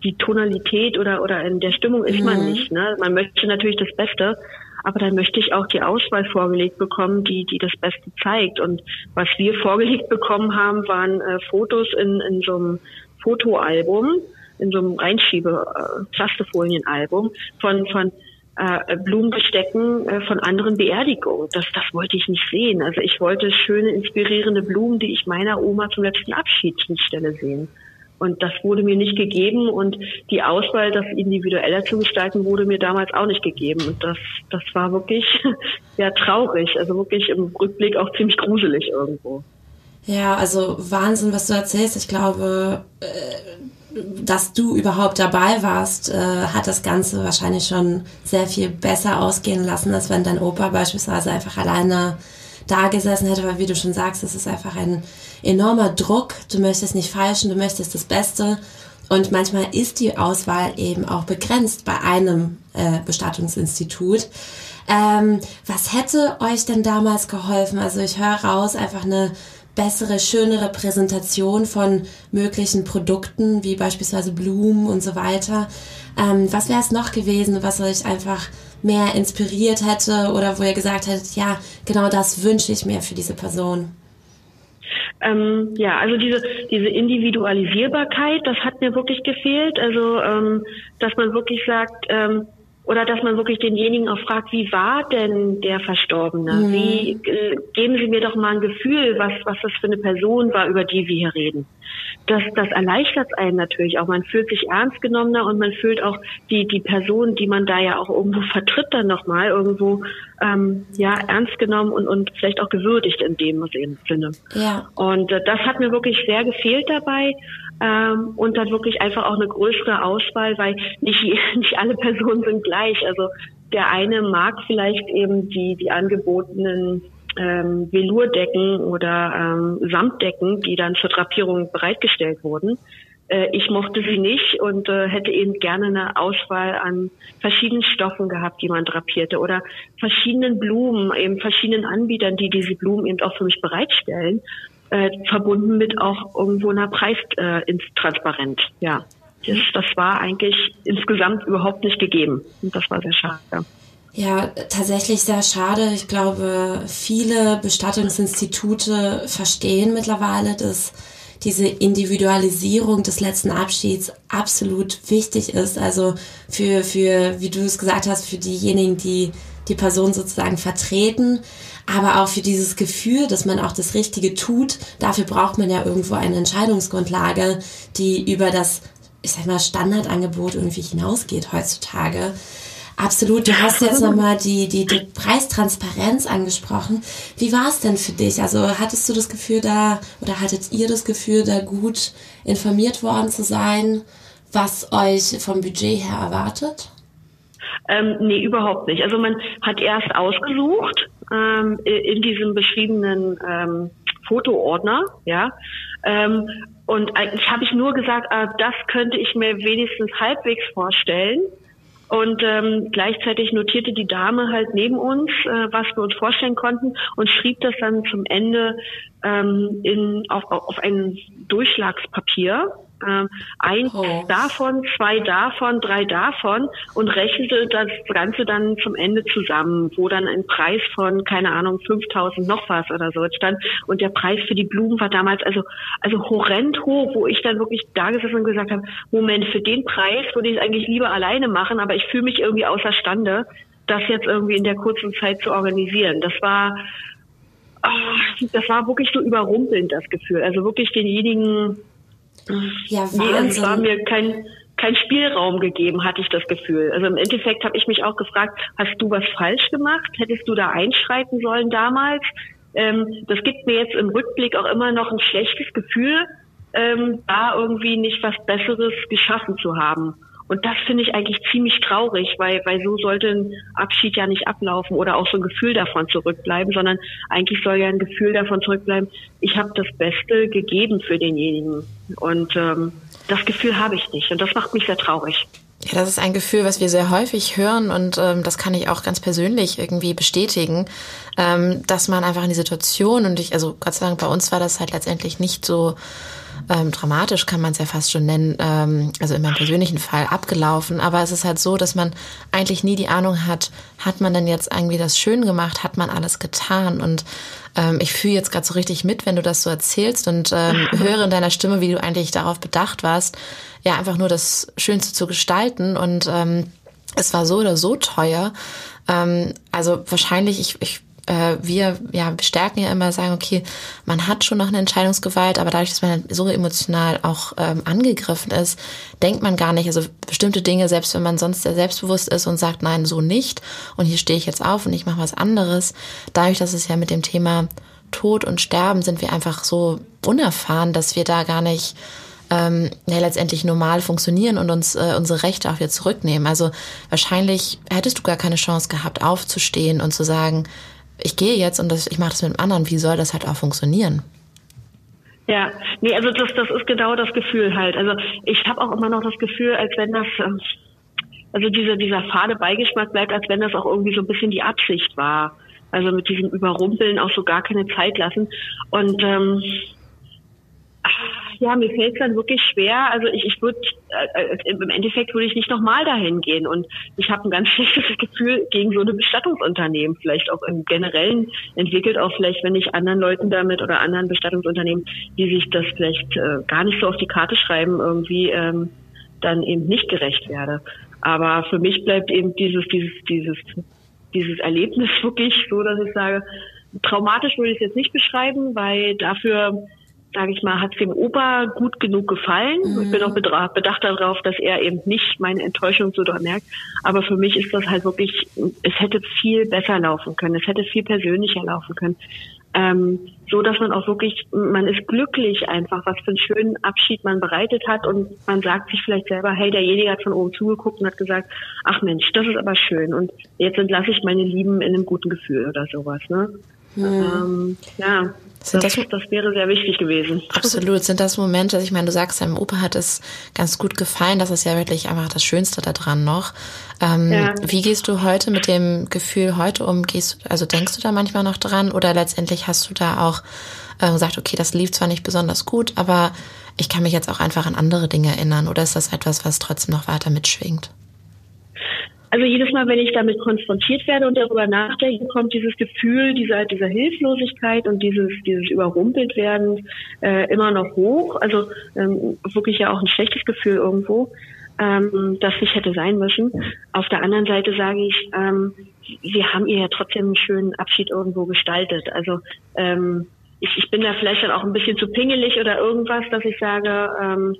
die Tonalität oder, oder in der Stimmung ist mhm. man nicht. Ne? Man möchte natürlich das Beste aber dann möchte ich auch die Auswahl vorgelegt bekommen, die, die das Beste zeigt. Und was wir vorgelegt bekommen haben, waren äh, Fotos in, in so einem Fotoalbum, in so einem Reinschiebe äh, Plastefolienalbum von, von äh, Blumengestecken äh, von anderen Beerdigungen. Das, das wollte ich nicht sehen. Also ich wollte schöne, inspirierende Blumen, die ich meiner Oma zum letzten Abschied hinstelle sehen. Und das wurde mir nicht gegeben und die Auswahl, das individueller zu gestalten, wurde mir damals auch nicht gegeben. Und das, das war wirklich sehr traurig, also wirklich im Rückblick auch ziemlich gruselig irgendwo. Ja, also Wahnsinn, was du erzählst. Ich glaube, äh, dass du überhaupt dabei warst, äh, hat das Ganze wahrscheinlich schon sehr viel besser ausgehen lassen, als wenn dein Opa beispielsweise einfach alleine da gesessen hätte, weil wie du schon sagst, es ist einfach ein enormer Druck. Du möchtest nicht falschen, du möchtest das Beste. Und manchmal ist die Auswahl eben auch begrenzt bei einem äh, Bestattungsinstitut. Ähm, was hätte euch denn damals geholfen? Also ich höre raus, einfach eine bessere, schönere Präsentation von möglichen Produkten, wie beispielsweise Blumen und so weiter. Ähm, was wäre es noch gewesen, was euch einfach mehr inspiriert hätte oder wo ihr gesagt hättet, ja, genau das wünsche ich mir für diese Person? Ähm, ja, also diese, diese Individualisierbarkeit, das hat mir wirklich gefehlt. Also, ähm, dass man wirklich sagt, ähm, oder dass man wirklich denjenigen auch fragt, wie war denn der Verstorbene? Mhm. Wie äh, geben Sie mir doch mal ein Gefühl, was was das für eine Person war, über die wir hier reden. Das das erleichtert einen natürlich auch. Man fühlt sich ernst genommener und man fühlt auch die die Person, die man da ja auch irgendwo vertritt, dann nochmal irgendwo ähm, ja ernst genommen und und vielleicht auch gewürdigt in dem Sinne. Ja. Und äh, das hat mir wirklich sehr gefehlt dabei ähm, und dann wirklich einfach auch eine größere Auswahl, weil nicht, nicht alle Personen sind gleich. Also der eine mag vielleicht eben die, die angebotenen ähm, Velurdecken oder ähm, Samtdecken, die dann zur Drapierung bereitgestellt wurden. Äh, ich mochte sie nicht und äh, hätte eben gerne eine Auswahl an verschiedenen Stoffen gehabt, die man drapierte oder verschiedenen Blumen, eben verschiedenen Anbietern, die diese Blumen eben auch für mich bereitstellen äh, verbunden mit auch irgendwo einer Preistransparenz. Äh, ja, das, das war eigentlich insgesamt überhaupt nicht gegeben und das war sehr schade. Ja, tatsächlich sehr schade. Ich glaube, viele Bestattungsinstitute verstehen mittlerweile, dass diese Individualisierung des letzten Abschieds absolut wichtig ist. Also für, für, wie du es gesagt hast, für diejenigen, die die Person sozusagen vertreten, aber auch für dieses Gefühl, dass man auch das Richtige tut. Dafür braucht man ja irgendwo eine Entscheidungsgrundlage, die über das, ich sag mal, Standardangebot irgendwie hinausgeht heutzutage. Absolut. Du hast jetzt nochmal die, die, die Preistransparenz angesprochen. Wie war es denn für dich? Also hattest du das Gefühl da oder hattet ihr das Gefühl da gut informiert worden zu sein, was euch vom Budget her erwartet? Ähm, nee, überhaupt nicht. Also man hat erst ausgesucht, ähm, in diesem beschriebenen ähm, Fotoordner, ja. Ähm, und eigentlich habe ich nur gesagt, äh, das könnte ich mir wenigstens halbwegs vorstellen. Und ähm, gleichzeitig notierte die Dame halt neben uns, äh, was wir uns vorstellen konnten und schrieb das dann zum Ende ähm, in, auf, auf ein Durchschlagspapier äh, eins oh. davon, zwei davon, drei davon und rechnete das Ganze dann zum Ende zusammen, wo dann ein Preis von, keine Ahnung, 5000 noch was oder so stand. Und der Preis für die Blumen war damals also, also horrend hoch, wo ich dann wirklich da gesessen und gesagt habe, Moment, für den Preis würde ich es eigentlich lieber alleine machen, aber ich fühle mich irgendwie außerstande, das jetzt irgendwie in der kurzen Zeit zu organisieren. Das war, oh, das war wirklich so überrumpelnd, das Gefühl. Also wirklich denjenigen ja, Wahnsinn. Nee, es war mir kein, kein Spielraum gegeben, hatte ich das Gefühl. Also im Endeffekt habe ich mich auch gefragt, hast du was falsch gemacht? Hättest du da einschreiten sollen damals? Ähm, das gibt mir jetzt im Rückblick auch immer noch ein schlechtes Gefühl, ähm, da irgendwie nicht was Besseres geschaffen zu haben. Und das finde ich eigentlich ziemlich traurig, weil, weil so sollte ein Abschied ja nicht ablaufen oder auch so ein Gefühl davon zurückbleiben, sondern eigentlich soll ja ein Gefühl davon zurückbleiben, ich habe das Beste gegeben für denjenigen. Und ähm, das Gefühl habe ich nicht. Und das macht mich sehr traurig. Ja, das ist ein Gefühl, was wir sehr häufig hören und ähm, das kann ich auch ganz persönlich irgendwie bestätigen, ähm, dass man einfach in die Situation und ich, also Gott sei Dank bei uns war das halt letztendlich nicht so ähm, dramatisch kann man es ja fast schon nennen, ähm, also in meinem persönlichen Fall abgelaufen. Aber es ist halt so, dass man eigentlich nie die Ahnung hat, hat man denn jetzt irgendwie das schön gemacht, hat man alles getan und ähm, ich fühle jetzt gerade so richtig mit, wenn du das so erzählst und ähm, höre in deiner Stimme, wie du eigentlich darauf bedacht warst, ja einfach nur das Schönste zu gestalten und ähm, es war so oder so teuer. Ähm, also wahrscheinlich, ich, ich äh, wir ja bestärken ja immer, sagen, okay, man hat schon noch eine Entscheidungsgewalt, aber dadurch, dass man so emotional auch ähm, angegriffen ist, denkt man gar nicht, also bestimmte Dinge, selbst wenn man sonst sehr selbstbewusst ist und sagt, nein, so nicht und hier stehe ich jetzt auf und ich mache was anderes, dadurch, dass es ja mit dem Thema Tod und Sterben sind wir einfach so unerfahren, dass wir da gar nicht ähm, ja, letztendlich normal funktionieren und uns äh, unsere Rechte auch wieder zurücknehmen. Also wahrscheinlich hättest du gar keine Chance gehabt, aufzustehen und zu sagen, ich gehe jetzt und das, ich mache das mit einem anderen, wie soll das halt auch funktionieren? Ja, nee, also das, das ist genau das Gefühl halt. Also ich habe auch immer noch das Gefühl, als wenn das, ähm, also dieser, dieser fade Beigeschmack bleibt, als wenn das auch irgendwie so ein bisschen die Absicht war. Also mit diesem Überrumpeln auch so gar keine Zeit lassen. Und ähm, ja, mir fällt es dann wirklich schwer. Also ich, ich würde, äh, äh, im Endeffekt würde ich nicht nochmal dahin gehen. Und ich habe ein ganz schlechtes Gefühl gegen so eine Bestattungsunternehmen, vielleicht auch im Generellen entwickelt, auch vielleicht, wenn ich anderen Leuten damit oder anderen Bestattungsunternehmen, die sich das vielleicht äh, gar nicht so auf die Karte schreiben, irgendwie ähm, dann eben nicht gerecht werde. Aber für mich bleibt eben dieses, dieses, dieses, dieses Erlebnis wirklich so, dass ich sage, traumatisch würde ich es jetzt nicht beschreiben, weil dafür sage ich mal, hat es dem Opa gut genug gefallen. Mhm. Ich bin auch bedacht darauf, dass er eben nicht meine Enttäuschung so dort merkt. Aber für mich ist das halt wirklich, es hätte viel besser laufen können. Es hätte viel persönlicher laufen können. Ähm, so dass man auch wirklich, man ist glücklich einfach, was für einen schönen Abschied man bereitet hat und man sagt sich vielleicht selber, hey, derjenige hat von oben zugeguckt und hat gesagt, ach Mensch, das ist aber schön und jetzt entlasse ich meine Lieben in einem guten Gefühl oder sowas, ne? Mhm. Ähm, ja, das, das, das, wäre sehr wichtig gewesen. Absolut. Sind das Momente, ich meine, du sagst, deinem Opa hat es ganz gut gefallen. Das ist ja wirklich einfach das Schönste daran noch. Ähm, ja. Wie gehst du heute mit dem Gefühl heute um? Gehst, also denkst du da manchmal noch dran oder letztendlich hast du da auch äh, gesagt, okay, das lief zwar nicht besonders gut, aber ich kann mich jetzt auch einfach an andere Dinge erinnern oder ist das etwas, was trotzdem noch weiter mitschwingt? Also jedes Mal, wenn ich damit konfrontiert werde und darüber nachdenke, kommt dieses Gefühl dieser, dieser Hilflosigkeit und dieses, dieses überrumpelt werden äh, immer noch hoch. Also ähm, wirklich ja auch ein schlechtes Gefühl irgendwo, ähm, das nicht hätte sein müssen. Auf der anderen Seite sage ich, ähm, wir haben ihr ja trotzdem einen schönen Abschied irgendwo gestaltet. Also ähm, ich, ich bin da vielleicht dann auch ein bisschen zu pingelig oder irgendwas, dass ich sage, ähm,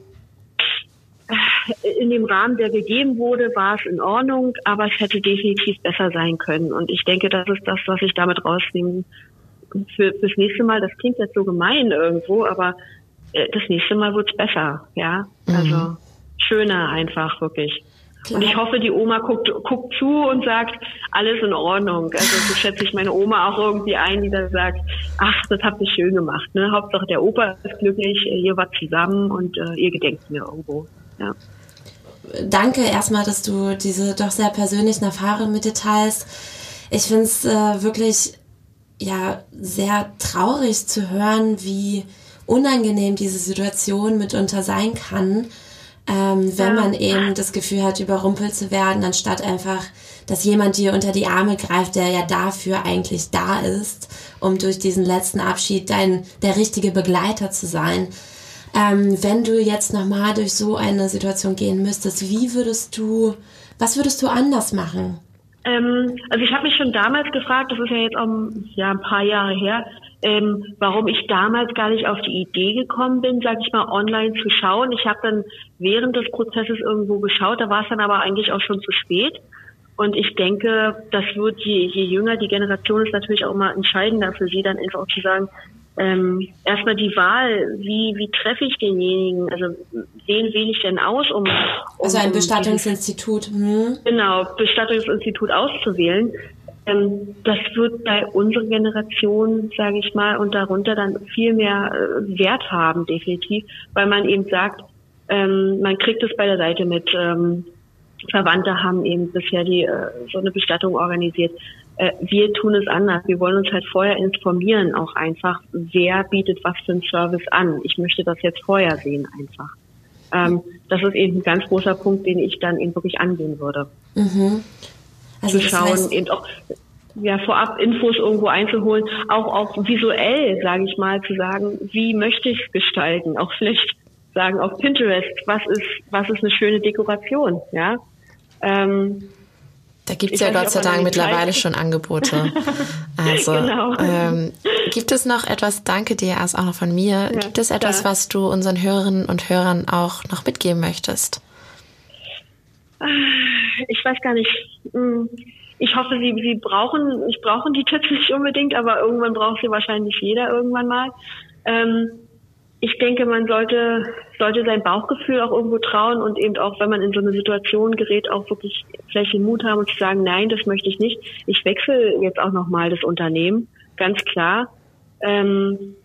in dem Rahmen, der gegeben wurde, war es in Ordnung, aber es hätte definitiv besser sein können. Und ich denke, das ist das, was ich damit rausnehme. Für, fürs nächste Mal, das klingt jetzt so gemein irgendwo, aber äh, das nächste Mal wird's besser, ja. Mhm. Also schöner einfach, wirklich. Klar. Und ich hoffe, die Oma guckt, guckt zu und sagt, alles in Ordnung. Also so schätze ich meine Oma auch irgendwie ein, die da sagt, ach, das habt ihr schön gemacht. Ne? Hauptsache der Opa ist glücklich, ihr wart zusammen und äh, ihr gedenkt mir irgendwo. Ja. Danke erstmal, dass du diese doch sehr persönlichen Erfahrungen mit dir teilst. Ich finde es äh, wirklich ja sehr traurig zu hören, wie unangenehm diese Situation mitunter sein kann, ähm, wenn man eben das Gefühl hat, überrumpelt zu werden, anstatt einfach, dass jemand dir unter die Arme greift, der ja dafür eigentlich da ist, um durch diesen letzten Abschied dein der richtige Begleiter zu sein. Ähm, wenn du jetzt nochmal durch so eine Situation gehen müsstest, wie würdest du, was würdest du anders machen? Ähm, also ich habe mich schon damals gefragt, das ist ja jetzt auch ja, ein paar Jahre her, ähm, warum ich damals gar nicht auf die Idee gekommen bin, sag ich mal, online zu schauen. Ich habe dann während des Prozesses irgendwo geschaut, da war es dann aber eigentlich auch schon zu spät. Und ich denke, das wird je, je jünger die Generation ist natürlich auch immer entscheidender für sie, dann einfach auch zu sagen, ähm, erstmal die Wahl, wie, wie treffe ich denjenigen, also wen wähle ich denn aus, um, um also ein Bestattungsinstitut. Hm. Genau, Bestattungsinstitut auszuwählen. Ähm, das wird bei unserer Generation, sage ich mal, und darunter dann viel mehr äh, Wert haben, definitiv, weil man eben sagt, ähm, man kriegt es bei der Seite mit. Ähm, Verwandte haben eben bisher die äh, so eine Bestattung organisiert. Äh, wir tun es anders. Wir wollen uns halt vorher informieren, auch einfach, wer bietet was für einen Service an. Ich möchte das jetzt vorher sehen einfach. Ähm, das ist eben ein ganz großer Punkt, den ich dann eben wirklich angehen würde. Mhm. Also zu schauen, heißt, eben auch ja, vorab Infos irgendwo einzuholen, auch auch visuell, sage ich mal, zu sagen, wie möchte ich es gestalten, auch vielleicht sagen auf Pinterest, was ist was ist eine schöne Dekoration, ja. Ähm, da gibt es ja Gott sei Dank mittlerweile schon Angebote. Also genau. ähm, gibt es noch etwas, danke dir erst auch noch von mir, ja, gibt es etwas, klar. was du unseren Hörerinnen und Hörern auch noch mitgeben möchtest? Ich weiß gar nicht. Hm, ich hoffe, sie, sie brauchen, ich brauchen die Tipps nicht unbedingt, aber irgendwann braucht sie wahrscheinlich jeder irgendwann mal. Ähm, ich denke, man sollte, sollte sein Bauchgefühl auch irgendwo trauen und eben auch, wenn man in so eine Situation gerät, auch wirklich vielleicht den Mut haben und zu sagen, nein, das möchte ich nicht. Ich wechsle jetzt auch nochmal das Unternehmen, ganz klar. Ähm,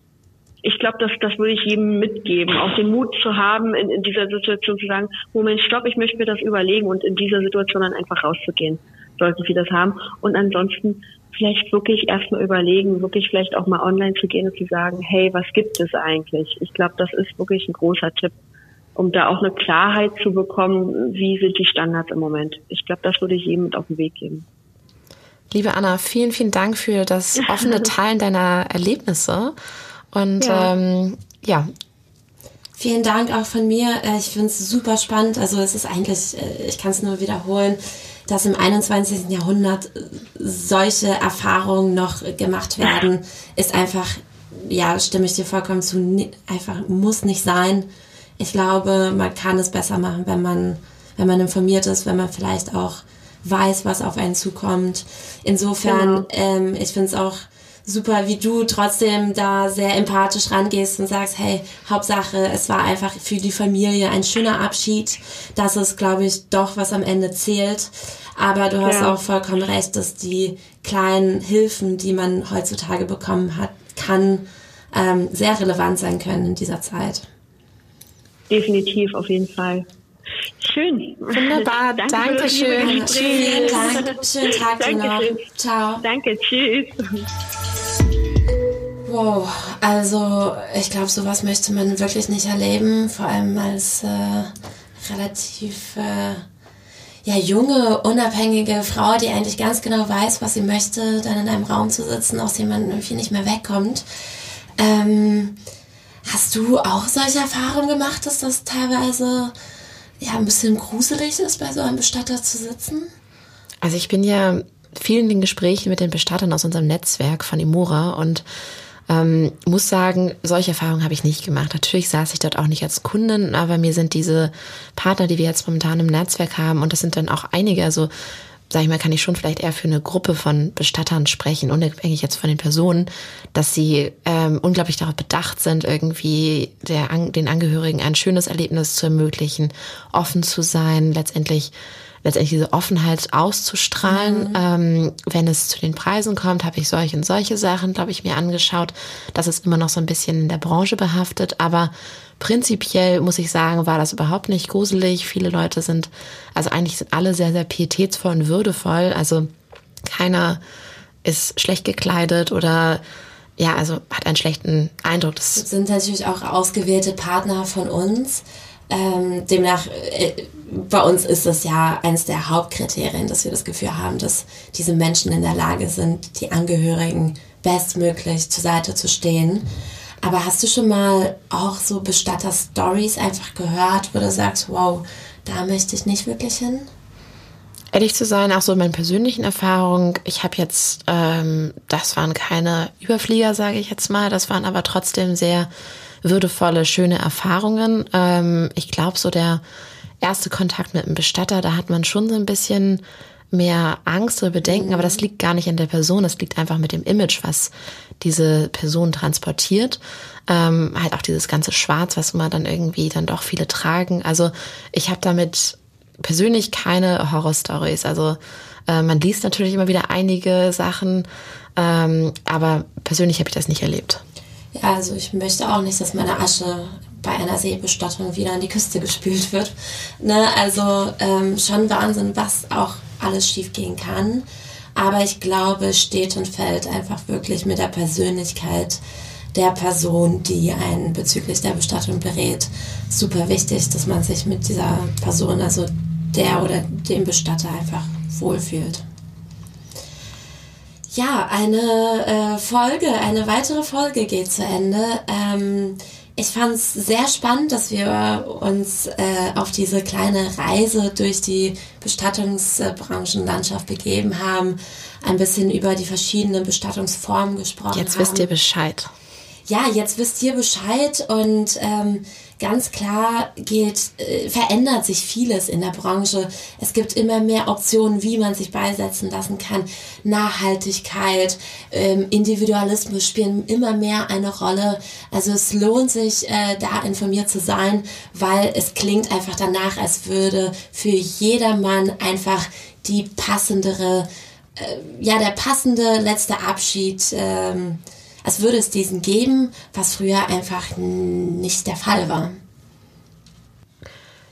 ich glaube, das, das würde ich jedem mitgeben, auch den Mut zu haben, in, in dieser Situation zu sagen, Moment, stopp, ich möchte mir das überlegen und in dieser Situation dann einfach rauszugehen, sollten sie das haben. Und ansonsten vielleicht wirklich erstmal überlegen, wirklich vielleicht auch mal online zu gehen und zu sagen, hey, was gibt es eigentlich? Ich glaube, das ist wirklich ein großer Tipp, um da auch eine Klarheit zu bekommen, wie sind die Standards im Moment. Ich glaube, das würde ich jedem mit auf den Weg geben. Liebe Anna, vielen, vielen Dank für das offene Teilen deiner Erlebnisse. Und ja, ähm, ja. Vielen Dank auch von mir. Äh, ich finde es super spannend. Also es ist eigentlich, äh, ich kann es nur wiederholen dass im 21. Jahrhundert solche Erfahrungen noch gemacht werden, ist einfach, ja, stimme ich dir vollkommen zu, einfach muss nicht sein. Ich glaube, man kann es besser machen, wenn man, wenn man informiert ist, wenn man vielleicht auch weiß, was auf einen zukommt. Insofern, genau. ähm, ich finde es auch super, wie du trotzdem da sehr empathisch rangehst und sagst, hey, Hauptsache, es war einfach für die Familie ein schöner Abschied. Das ist, glaube ich, doch, was am Ende zählt. Aber du hast ja. auch vollkommen recht, dass die kleinen Hilfen, die man heutzutage bekommen hat, kann ähm, sehr relevant sein können in dieser Zeit. Definitiv, auf jeden Fall. Schön. Wunderbar. Danke Dankeschön. Vielen Dank. Schönen Tag dir noch. Ciao. Danke. Tschüss. Wow, also ich glaube, sowas möchte man wirklich nicht erleben, vor allem als äh, relativ äh, ja, junge, unabhängige Frau, die eigentlich ganz genau weiß, was sie möchte, dann in einem Raum zu sitzen, aus dem man irgendwie nicht mehr wegkommt. Ähm, hast du auch solche Erfahrungen gemacht, dass das teilweise ja ein bisschen gruselig ist, bei so einem Bestatter zu sitzen? Also ich bin ja viel in den Gesprächen mit den Bestattern aus unserem Netzwerk von Imora und ähm, muss sagen, solche Erfahrungen habe ich nicht gemacht. Natürlich saß ich dort auch nicht als Kundin, aber mir sind diese Partner, die wir jetzt momentan im Netzwerk haben, und das sind dann auch einige, also sag ich mal, kann ich schon vielleicht eher für eine Gruppe von Bestattern sprechen, unabhängig jetzt von den Personen, dass sie ähm, unglaublich darauf bedacht sind, irgendwie der, den Angehörigen ein schönes Erlebnis zu ermöglichen, offen zu sein, letztendlich letztendlich diese Offenheit auszustrahlen. Mhm. Ähm, wenn es zu den Preisen kommt, habe ich solche und solche Sachen, glaube ich, mir angeschaut. Das ist immer noch so ein bisschen in der Branche behaftet, aber prinzipiell muss ich sagen, war das überhaupt nicht gruselig. Viele Leute sind, also eigentlich sind alle sehr, sehr pietätsvoll und würdevoll. Also keiner ist schlecht gekleidet oder ja, also hat einen schlechten Eindruck. Das sind natürlich auch ausgewählte Partner von uns. Ähm, demnach, äh, bei uns ist es ja eines der Hauptkriterien, dass wir das Gefühl haben, dass diese Menschen in der Lage sind, die Angehörigen bestmöglich zur Seite zu stehen. Aber hast du schon mal auch so Bestatter-Stories einfach gehört, wo du sagst, wow, da möchte ich nicht wirklich hin? Ehrlich zu sein, auch so in meinen persönlichen Erfahrungen, ich habe jetzt, ähm, das waren keine Überflieger, sage ich jetzt mal, das waren aber trotzdem sehr würdevolle, schöne Erfahrungen. Ähm, ich glaube, so der erste Kontakt mit einem Bestatter, da hat man schon so ein bisschen mehr Angst oder Bedenken, aber das liegt gar nicht an der Person, das liegt einfach mit dem Image, was diese Person transportiert. Ähm, halt auch dieses ganze Schwarz, was immer dann irgendwie dann doch viele tragen. Also ich habe damit persönlich keine Horrorstories. Also äh, man liest natürlich immer wieder einige Sachen, ähm, aber persönlich habe ich das nicht erlebt. Ja, also ich möchte auch nicht, dass meine Asche bei einer Seebestattung wieder an die Küste gespült wird. Ne? Also ähm, schon Wahnsinn, was auch alles schiefgehen kann. Aber ich glaube, steht und fällt einfach wirklich mit der Persönlichkeit der Person, die einen bezüglich der Bestattung berät. Super wichtig, dass man sich mit dieser Person, also der oder dem Bestatter einfach wohlfühlt. Ja, eine äh, Folge, eine weitere Folge geht zu Ende. Ähm, ich fand es sehr spannend, dass wir uns äh, auf diese kleine Reise durch die Bestattungsbranchenlandschaft begeben haben, ein bisschen über die verschiedenen Bestattungsformen gesprochen Jetzt wisst ihr Bescheid. Ja, jetzt wisst ihr Bescheid und ähm, ganz klar geht, äh, verändert sich vieles in der Branche. Es gibt immer mehr Optionen, wie man sich beisetzen lassen kann. Nachhaltigkeit, ähm, Individualismus spielen immer mehr eine Rolle. Also es lohnt sich, äh, da informiert zu sein, weil es klingt einfach danach, als würde für jedermann einfach die passendere, äh, ja, der passende letzte Abschied, ähm, als würde es diesen geben, was früher einfach nicht der Fall war.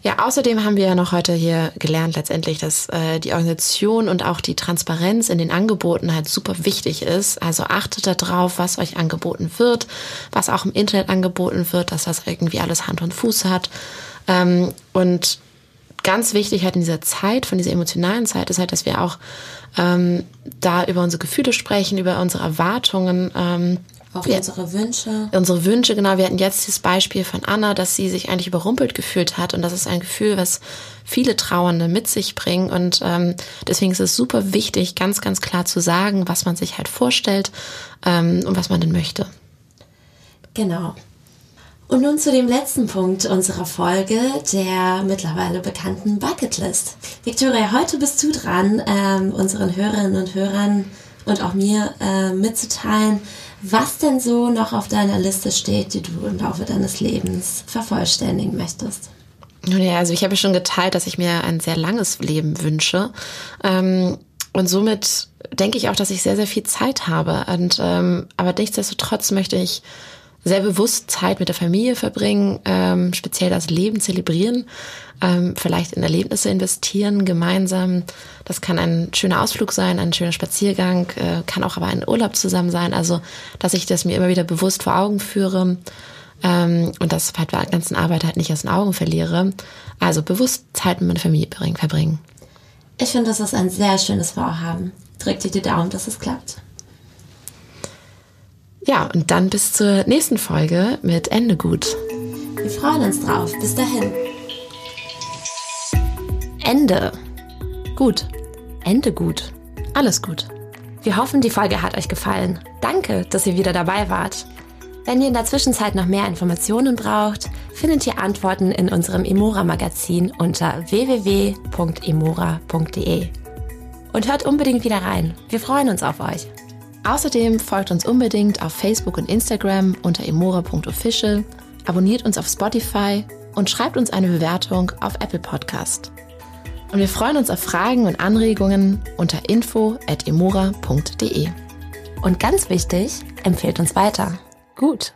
Ja, außerdem haben wir ja noch heute hier gelernt letztendlich, dass äh, die Organisation und auch die Transparenz in den Angeboten halt super wichtig ist. Also achtet darauf, was euch angeboten wird, was auch im Internet angeboten wird, dass das irgendwie alles Hand und Fuß hat. Ähm, und ganz wichtig halt in dieser Zeit, von dieser emotionalen Zeit, ist halt, dass wir auch ähm, da über unsere Gefühle sprechen, über unsere Erwartungen. Ähm, auch wir, unsere Wünsche. Unsere Wünsche, genau. Wir hatten jetzt das Beispiel von Anna, dass sie sich eigentlich überrumpelt gefühlt hat. Und das ist ein Gefühl, was viele Trauernde mit sich bringen. Und ähm, deswegen ist es super wichtig, ganz, ganz klar zu sagen, was man sich halt vorstellt ähm, und was man denn möchte. Genau. Und nun zu dem letzten Punkt unserer Folge, der mittlerweile bekannten Bucketlist. Victoria, heute bist du dran, ähm, unseren Hörerinnen und Hörern und auch mir äh, mitzuteilen, was denn so noch auf deiner Liste steht, die du im Laufe deines Lebens vervollständigen möchtest. Ja, also ich habe schon geteilt, dass ich mir ein sehr langes Leben wünsche. Ähm, und somit denke ich auch, dass ich sehr, sehr viel Zeit habe. Und ähm, aber nichtsdestotrotz möchte ich sehr bewusst Zeit mit der Familie verbringen, ähm, speziell das Leben zelebrieren, ähm, vielleicht in Erlebnisse investieren, gemeinsam. Das kann ein schöner Ausflug sein, ein schöner Spaziergang, äh, kann auch aber ein Urlaub zusammen sein. Also, dass ich das mir immer wieder bewusst vor Augen führe ähm, und das halt bei der ganzen Arbeit halt nicht aus den Augen verliere. Also bewusst Zeit mit meiner Familie verbringen. Ich finde, das ist ein sehr schönes Vorhaben. Drück dir die Daumen, dass es klappt. Ja, und dann bis zur nächsten Folge mit Ende gut. Wir freuen uns drauf. Bis dahin. Ende. Gut. Ende gut. Alles gut. Wir hoffen, die Folge hat euch gefallen. Danke, dass ihr wieder dabei wart. Wenn ihr in der Zwischenzeit noch mehr Informationen braucht, findet ihr Antworten in unserem Emora-Magazin unter www.emora.de. Und hört unbedingt wieder rein. Wir freuen uns auf euch. Außerdem folgt uns unbedingt auf Facebook und Instagram unter emora.official, abonniert uns auf Spotify und schreibt uns eine Bewertung auf Apple Podcast. Und wir freuen uns auf Fragen und Anregungen unter info.emora.de. Und ganz wichtig, empfehlt uns weiter. Gut.